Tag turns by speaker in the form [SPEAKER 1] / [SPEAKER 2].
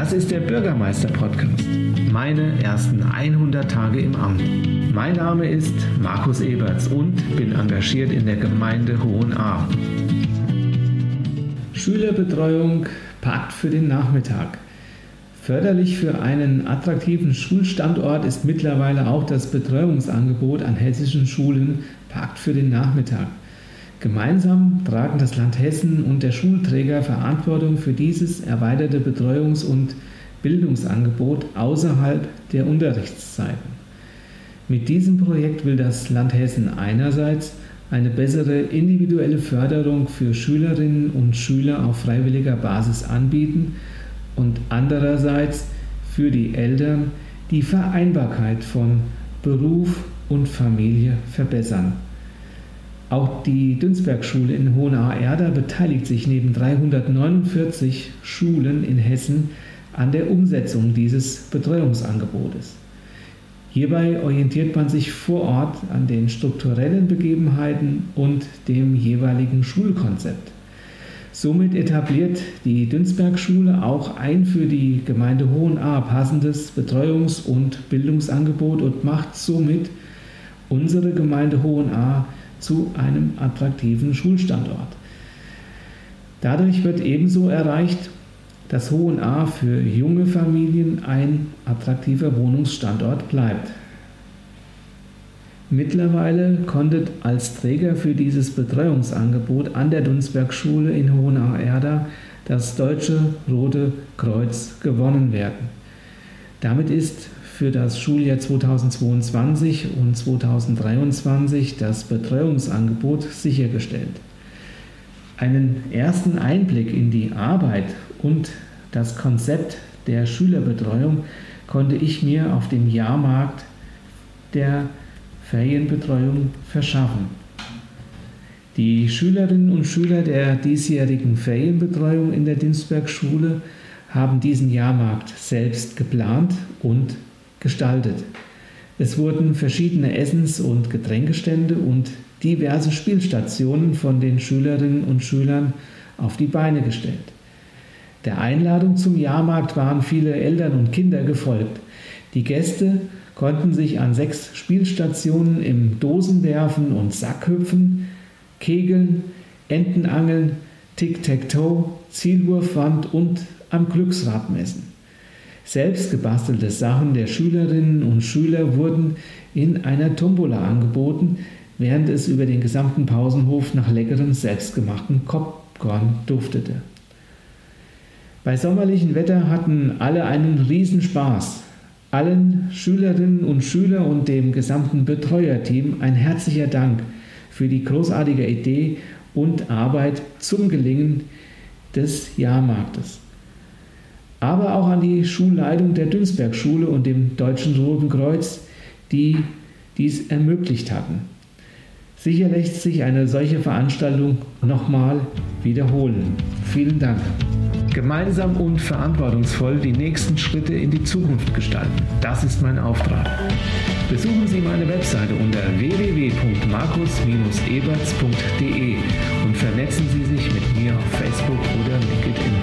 [SPEAKER 1] Das ist der Bürgermeister-Podcast. Meine ersten 100 Tage im Amt. Mein Name ist Markus Eberts und bin engagiert in der Gemeinde Hohenahr. Schülerbetreuung Pakt für den Nachmittag. Förderlich für einen attraktiven Schulstandort ist mittlerweile auch das Betreuungsangebot an hessischen Schulen Pakt für den Nachmittag. Gemeinsam tragen das Land Hessen und der Schulträger Verantwortung für dieses erweiterte Betreuungs- und Bildungsangebot außerhalb der Unterrichtszeiten. Mit diesem Projekt will das Land Hessen einerseits eine bessere individuelle Förderung für Schülerinnen und Schüler auf freiwilliger Basis anbieten und andererseits für die Eltern die Vereinbarkeit von Beruf und Familie verbessern. Auch die Dünsberg-Schule in Hohenahr-Erda beteiligt sich neben 349 Schulen in Hessen an der Umsetzung dieses Betreuungsangebotes. Hierbei orientiert man sich vor Ort an den strukturellen Begebenheiten und dem jeweiligen Schulkonzept. Somit etabliert die Dünsberg-Schule auch ein für die Gemeinde Hohenahr passendes Betreuungs- und Bildungsangebot und macht somit unsere Gemeinde Hohenahr zu einem attraktiven Schulstandort. Dadurch wird ebenso erreicht, dass Hohenahr für junge Familien ein attraktiver Wohnungsstandort bleibt. Mittlerweile konnte als Träger für dieses Betreuungsangebot an der Dunsberg-Schule in Hohenahr-Erda das Deutsche Rote Kreuz gewonnen werden. Damit ist für das Schuljahr 2022 und 2023 das Betreuungsangebot sichergestellt. Einen ersten Einblick in die Arbeit und das Konzept der Schülerbetreuung konnte ich mir auf dem Jahrmarkt der Ferienbetreuung verschaffen. Die Schülerinnen und Schüler der diesjährigen Ferienbetreuung in der Dinsberg-Schule haben diesen Jahrmarkt selbst geplant und gestaltet. Es wurden verschiedene Essens- und Getränkestände und diverse Spielstationen von den Schülerinnen und Schülern auf die Beine gestellt. Der Einladung zum Jahrmarkt waren viele Eltern und Kinder gefolgt. Die Gäste konnten sich an sechs Spielstationen im Dosenwerfen und Sackhüpfen, Kegeln, Entenangeln, Tic-Tac-Toe, Zielwurfwand und am Glücksrad messen. Selbst gebastelte Sachen der Schülerinnen und Schüler wurden in einer Tombola angeboten, während es über den gesamten Pausenhof nach leckerem selbstgemachten Popcorn duftete. Bei sommerlichem Wetter hatten alle einen Riesenspaß. Allen Schülerinnen und Schülern und dem gesamten Betreuerteam ein herzlicher Dank für die großartige Idee und Arbeit zum Gelingen des Jahrmarktes aber auch an die Schulleitung der Dünsberg-Schule und dem Deutschen Roten Kreuz, die dies ermöglicht hatten. Sicher lässt sich eine solche Veranstaltung nochmal wiederholen. Vielen Dank. Gemeinsam und verantwortungsvoll die nächsten Schritte in die Zukunft gestalten. Das ist mein Auftrag. Besuchen Sie meine Webseite unter www.markus-eberts.de und vernetzen Sie sich mit mir auf Facebook oder LinkedIn.